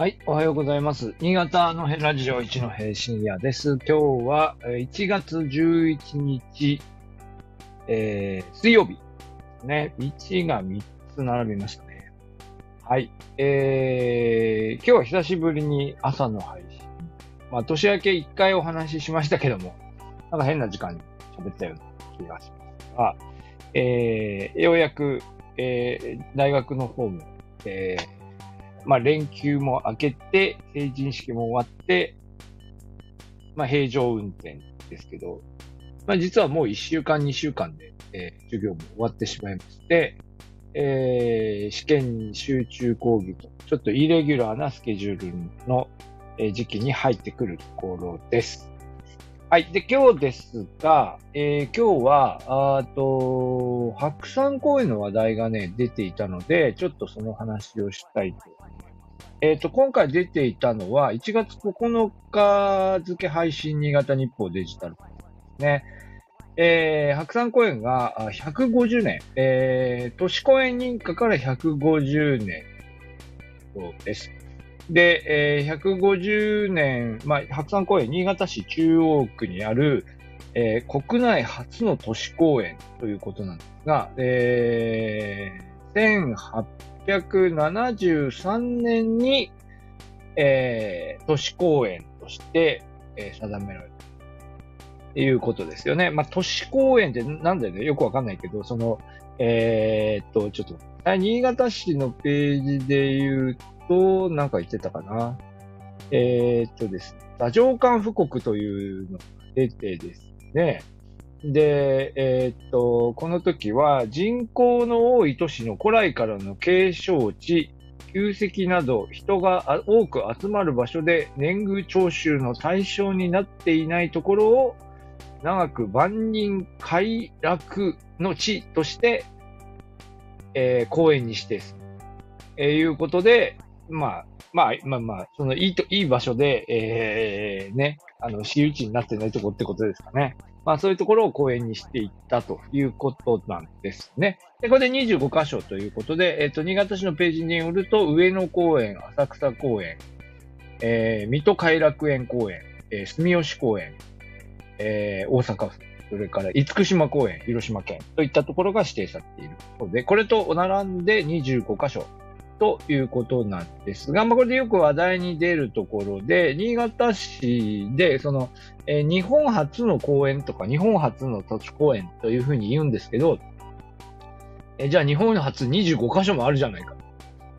はい、おはようございます。新潟のヘラジオ一の平深夜です。今日は1月11日、えー、水曜日。ね、1が3つ並びましたね。はい。えー、今日は久しぶりに朝の配信。まあ、年明け1回お話ししましたけども、なんか変な時間に喋ったような気がしますが、えー、ようやく、えー、大学の方も、えー、まあ、連休も明けて、成人式も終わって、まあ、平常運転ですけど、まあ、実はもう1週間、2週間で、えー授業も終わってしまいまして、えー試験集中講義と、ちょっとイレギュラーなスケジュールのえ時期に入ってくるところです。はい。で、今日ですが、えー今日は、あと、白山公園の話題がね、出ていたので、ちょっとその話をしたいと思います。えっ、と、今回出ていたのは、1月9日付配信新潟日報デジタルですね。えー白山公園が150年、えー都市公園認可から150年です。で、えー150年、まあ、白山公園、新潟市中央区にある、えー国内初の都市公園ということなんですが、えー1873年に、えー都市公園として、えー定められた。っていうことですよね。まあ、都市公園ってなんだよね？よくわかんないけど、その、えーっと、ちょっと、新潟市のページで言うと、なんか言ってたかな。えーっとですね、座上官布告というのが出てですね、で、えーっと、この時は人口の多い都市の古来からの景勝地、旧跡など人が多く集まる場所で年貢徴収の対象になっていないところを長く万人快楽の地として、えー公園に指定する。えーいうことで、まあ、まあ、まあまあ、そのいいと、いい場所で、えーね、あの、私有地になってないところってことですかね。まあ、そういうところを公園にしていったということなんですね。で、これで25箇所ということで、えっ、と、新潟市のページによると、上野公園、浅草公園、えー水戸偕楽園公園、えー住吉公園、えー大阪府、それから厳島公園、広島県といったところが指定されているので、これと並んで25箇所ということなんですが、まあ、これでよく話題に出るところで、新潟市で、その、えー日本初の公園とか、日本初の土地公園というふうに言うんですけど、えーじゃあ日本初25箇所もあるじゃないか。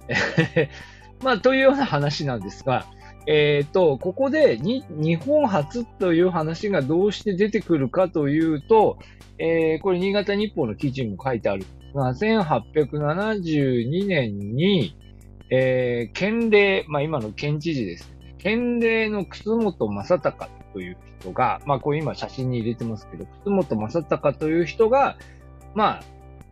まあ、というような話なんですが、えっ、と、ここでに日本初という話がどうして出てくるかというと、えーこれ新潟日報の記事にも書いてあるんですが、1872年に、えー県令、まあ今の県知事ですね。県令の楠本正隆という人が、まあこれ今写真に入れてますけど、楠本正隆という人が、まあ、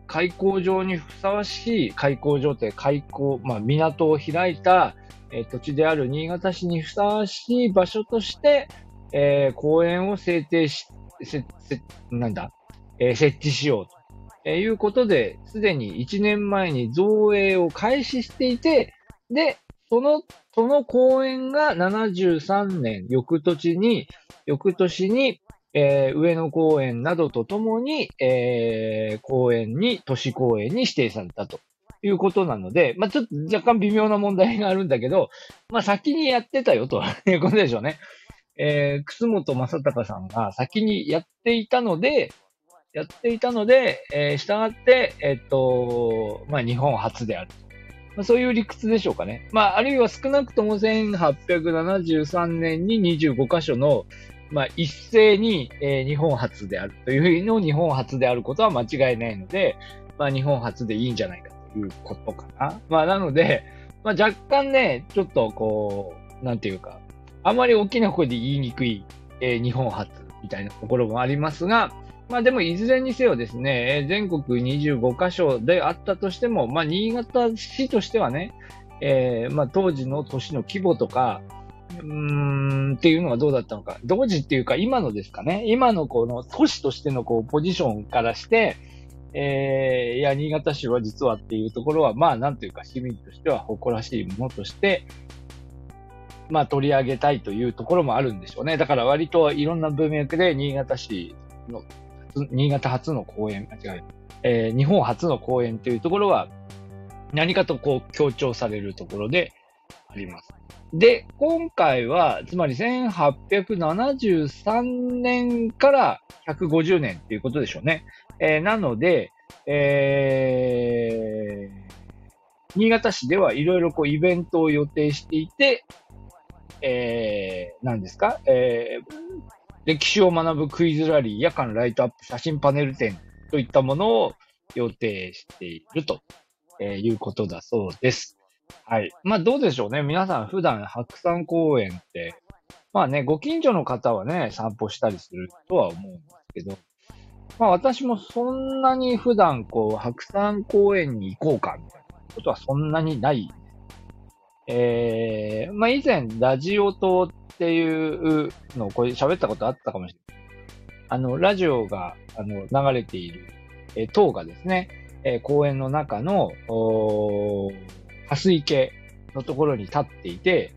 開港場にふさわしい、開港場って開港、まあ港を開いた、えー土地である新潟市にふさわしい場所として、えー公園を制定し、せ、せ、なんだ、えー設置しようと。えーいうことで、すでに1年前に造営を開始していて、で、その、その公園が73年、翌年に、翌年に、えー上野公園などとともに、えー公園に、都市公園に指定されたということなので、まあちょっと若干微妙な問題があるんだけど、まあ先にやってたよということでしょうね。えー、楠本正隆さんが先にやっていたので、やっていたので、えー、従って、えっと、まあ日本初である。まあ、そういう理屈でしょうかね。まあ、あるいは少なくとも1873年に25カ所の、まあ、一斉に、えー日本初であるというの日本初であることは間違いないので、まあ、日本初でいいんじゃないかということかな。まあ、なので、まあ、若干ね、ちょっとこう、なんていうか、あまり大きな声で言いにくい、えー日本初みたいなところもありますが、まあでもいずれにせよですね、全国25カ所であったとしても、まあ新潟市としてはね、えーまあ当時の都市の規模とか、うーんっていうのがどうだったのか。同時っていうか今のですかね。今のこの都市としてのこうポジションからして、えーいや、新潟市は実はっていうところは、まあなんていうか市民としては誇らしいものとして、まあ取り上げたいというところもあるんでしょうね。だから割といろんな文脈で新潟市の、新潟初の公演、間違え、えー、日本初の公演というところは何かとこう強調されるところであります。で、今回は、つまり1873年から150年ということでしょうね。えー、なので、えー、新潟市ではいろいろこうイベントを予定していて、えー、何ですか、えー、歴史を学ぶクイズラリー、夜間ライトアップ写真パネル展といったものを予定していると、えいうことだそうです。はい。まあどうでしょうね。皆さん普段白山公園って、まあね、ご近所の方はね、散歩したりするとは思うんですけど、まあ私もそんなに普段こう白山公園に行こうかみたいなことはそんなにないえー、まあ、以前、ラジオ塔っていうのをこれ喋ったことあったかもしれない。あの、ラジオが、あの、流れている、えー、塔がですね、えー、公園の中の、お破水池のところに立っていて、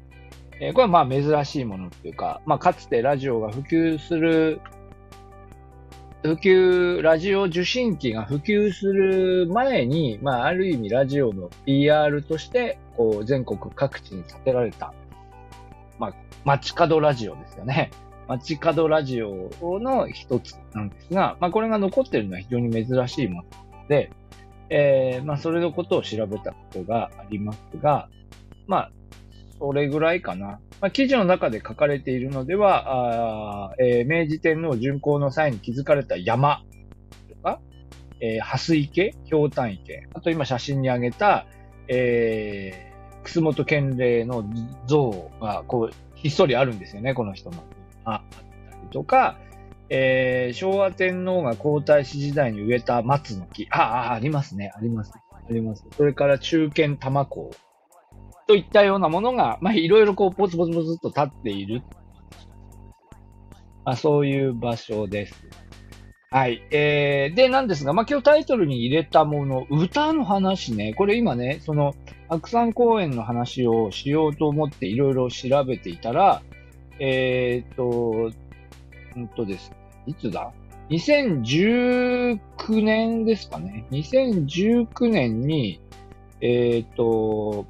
えー、これはまあ珍しいものっていうか、まあかつてラジオが普及する、普及、ラジオ受信機が普及する前に、まあある意味ラジオの PR として、こう、全国各地に建てられた、まあ、街角ラジオですよね。街角ラジオの一つなんですが、まあ、これが残ってるのは非常に珍しいもので、えー、まあ、それのことを調べたことがありますが、まあ、それぐらいかな。まあ、記事の中で書かれているのでは、あえー、明治天皇巡行の際に築かれた山とか、えー、蓮池、氷炭池、あと今写真に挙げた、えー、楠本健礼の像が、こう、ひっそりあるんですよね、この人の。あ、ったりとか、えー、昭和天皇が皇太子時代に植えた松の木。あ、あ、ありますね、あります。ねあります。それから中堅玉子といったようなものが、まあ、いろいろこう、ポツポツポツと立っている。まあ、そういう場所です。はい。えー、で、なんですが、まあ、今日タイトルに入れたもの、歌の話ね。これ今ね、その、白山公園の話をしようと思っていろいろ調べていたら、えー、と、うんとです、いつだ ?2019 年ですかね。2019年に、えー、と、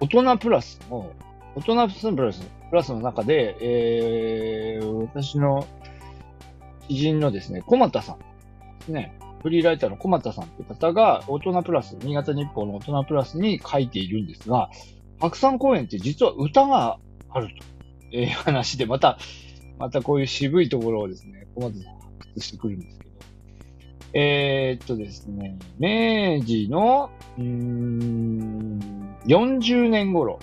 大人プラスの、大人プラスプラスの中で、えー、私の知人のですね、小俣さんですね、フリーライターの小俣さんという方が、大人プラス、新潟日報の大人プラスに書いているんですが、白山公園って実は歌があると。いう話で、また、またこういう渋いところをですね、小俣さん発掘してくるんですけど、えー、っとですね、明治の、うん、40年頃、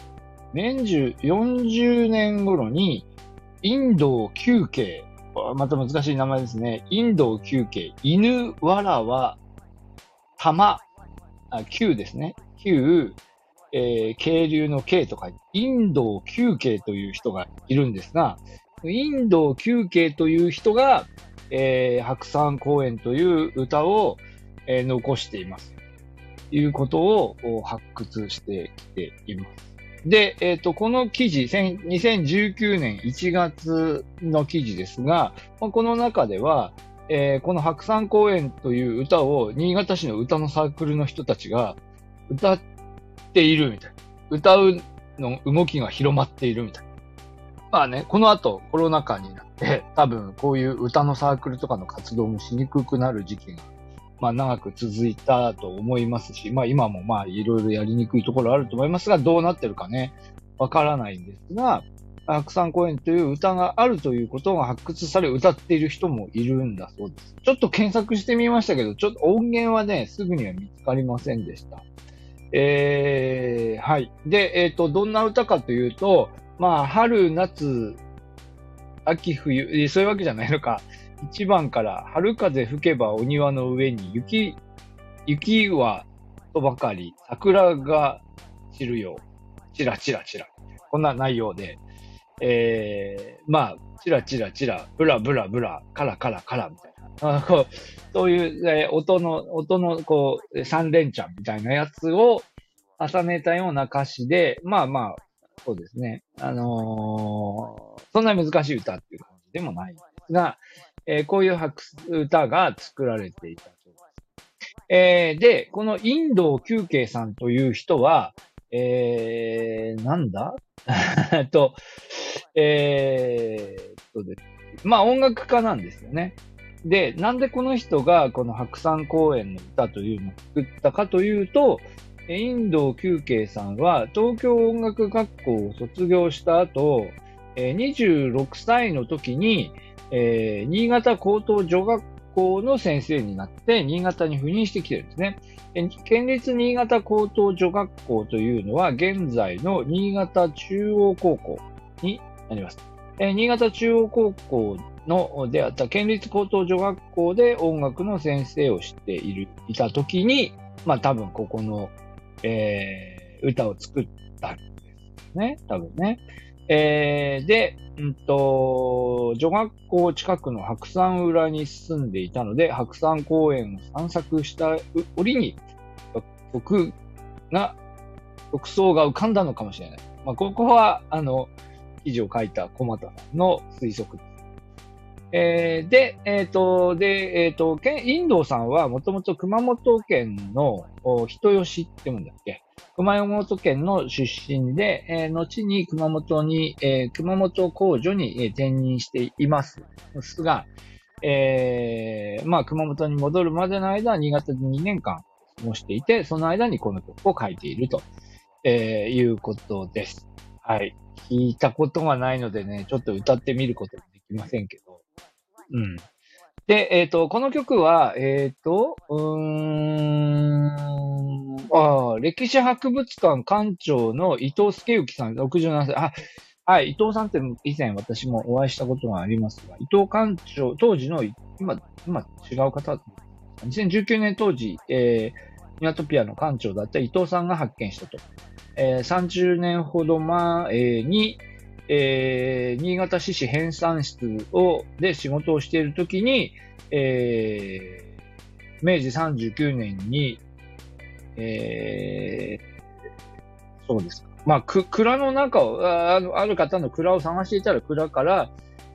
年中40年頃に、インド休憩、また難しい名前ですね。インド休憩、犬わらわ、玉、あ、旧ですね。旧、えー、渓流の渓とか、インド休憩という人がいるんですが、インド休憩という人が、えー、白山公園という歌を、えー、残しています。いうことを発掘してきています。で、えっ、ー、と、この記事、2019年1月の記事ですが、この中では、えー、この白山公園という歌を新潟市の歌のサークルの人たちが歌っているみたいな。歌うの動きが広まっているみたいな。まあね、この後コロナ禍になって、多分こういう歌のサークルとかの活動もしにくくなる時期がまあ長く続いたと思いますし、まあ今もまあいろいろやりにくいところあると思いますが、どうなってるかね、わからないんですが、白山公園という歌があるということが発掘され歌っている人もいるんだそうです。ちょっと検索してみましたけど、ちょっと音源はね、すぐには見つかりませんでした。えー、はい。で、えっ、ー、と、どんな歌かというと、まあ、春、夏、秋、冬、そういうわけじゃないのか。1番から春風吹けばお庭の上に雪、雪はとばかり桜が散るよ。チラチラチラ。こんな内容で、えー、まあ、チラチラチラ、ブラブラブラ、カラカラカラみたいな。こうそういう、えー、音の、音のこう、三連チャンみたいなやつを、重ねたような歌詞で、まあまあ、そうですね。あのー、そんな難しい歌っていう感じでもないんですが、えー、こういう歌が作られていたそうです。えー、で、このインド休憩さんという人は、えー、なんだ？と、えー、とで。まあ音楽家なんですよね。で、なんでこの人がこの白山公園の歌というのを作ったかというと、インド休憩さんは東京音楽学校を卒業した後、26歳の時に、えー、新潟高等女学校の先生になって新潟に赴任してきてるんですね。県立新潟高等女学校というのは現在の新潟中央高校になります。え新潟中央高校のであった県立高等女学校で音楽の先生をしている、いたときに、まあ多分ここの、えー、歌を作ったんですね。多分ね。えー、で、うんと、女学校近くの白山裏に住んでいたので、白山公園を散策した折に、僕が、曲想が浮かんだのかもしれない。まあ、ここは、あの、記事を書いた小股さんの推測で。えー、で、えっ、ー、と、で、えっ、ー、と、インドさんはもともと熊本県の人吉って言うんだっけ？熊本県の出身で、えー、後に熊本に、えー、熊本工場に、転任していますが、えー、まあ、熊本に戻るまでの間、新潟で2年間過ごしていて、その間にこの曲を書いていると、えー、いうことです。はい。聞いたことがないのでね、ちょっと歌ってみることもできませんけど。うん。で、えっ、ー、と、この曲は、えっ、ー、と、うーん、ああ歴史博物館館長の伊藤助之さん、67歳。あ、はい、伊藤さんって以前私もお会いしたことがありますが、伊藤館長、当時の、今、今違う方、2019年当時、えー、ニワトピアの館長だった伊藤さんが発見したと。えー、30年ほど前に、えー、新潟市史編纂室を、で仕事をしているときに、えー、明治39年に、えー、そうですか。まあ、く、蔵の中を、あある方の蔵を探していたら蔵から、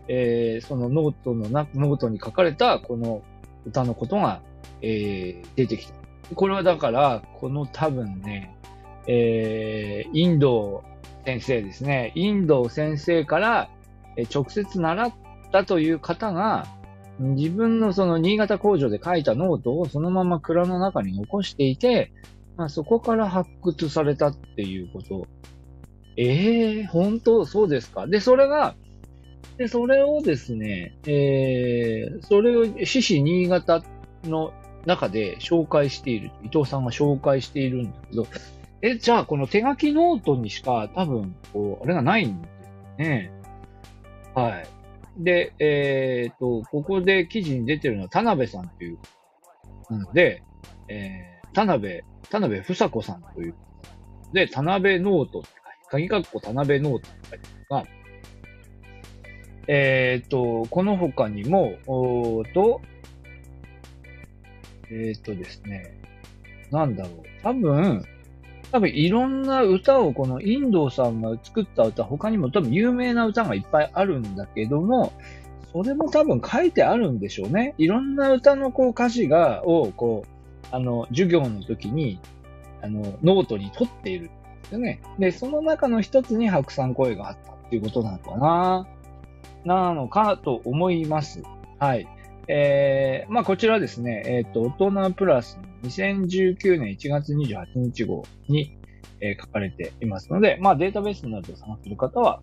えー、そのノートのな、ノートに書かれたこの歌のことが、えー、出てきた。これはだから、この多分ね、えー、インド先生ですね。インド先生から直接習ったという方が、自分のその新潟工場で書いたノートをそのまま蔵の中に残していて、まあ、そこから発掘されたっていうこと。ええー、本当そうですか？で、それが、で、それをですね、えー、それを市史新潟の中で紹介している。伊藤さんが紹介しているんだけど、え、じゃあこの手書きノートにしか多分、こう、あれがないんですね。はい。で、えっ、ー、と、ここで記事に出てるのは田辺さんという、なので、えー、田辺、田辺房子さんという、で、田辺ノートって書いて、鍵括弧田辺ノートって書いてあるが、えっ、ー、と、この他にも、おと、えっ、ー、とですね、なんだろう。多分、多分いろんな歌をこのインドさんが作った歌、他にも多分有名な歌がいっぱいあるんだけども、それも多分書いてあるんでしょうね。いろんな歌のこう歌詞が、をこう、あの、授業の時に、あの、ノートに取っているんですよね。で、その中の一つに白山声があったっていうことなのかな。なのかと思います。はい。えー、まあこちらですね、えっ、ー、と、大人プラス2019年1月28日号に、えー、書かれていますので、まあデータベースなどを探する方は、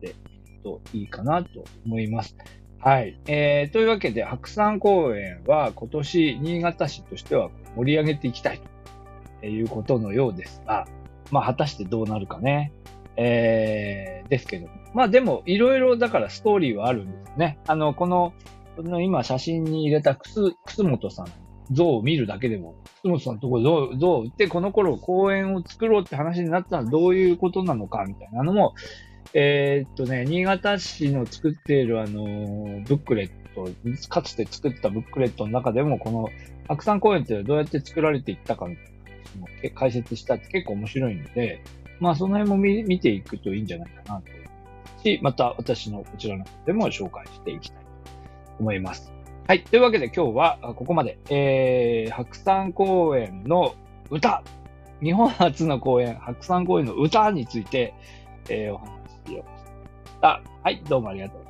でみるといいかなと思います。はい。えー、というわけで、白山公園は今年新潟市としては盛り上げていきたいということのようですが、まあ果たしてどうなるかね。えー、ですけども。まあでも、いろいろだからストーリーはあるんですよね。あの、この、の今写真に入れたくす、楠本さん像を見るだけでも、楠本さんのところ像、像ってこの頃公園を作ろうって話になったのはどういうことなのかみたいなのも、えー、っとね、新潟市の作っているあの、ブックレット、かつて作ったブックレットの中でも、この白山公園ってどうやって作られていったかみたいなその解説したって結構面白いので、まあその辺も見見ていくといいんじゃないかなとし、また私のこちらの方でも紹介していきたいと思います。はい。というわけで今日はここまで、えー、白山公園の歌日本初の公園、白山公園の歌について、えー、お話ししよう。はい。どうもありがとう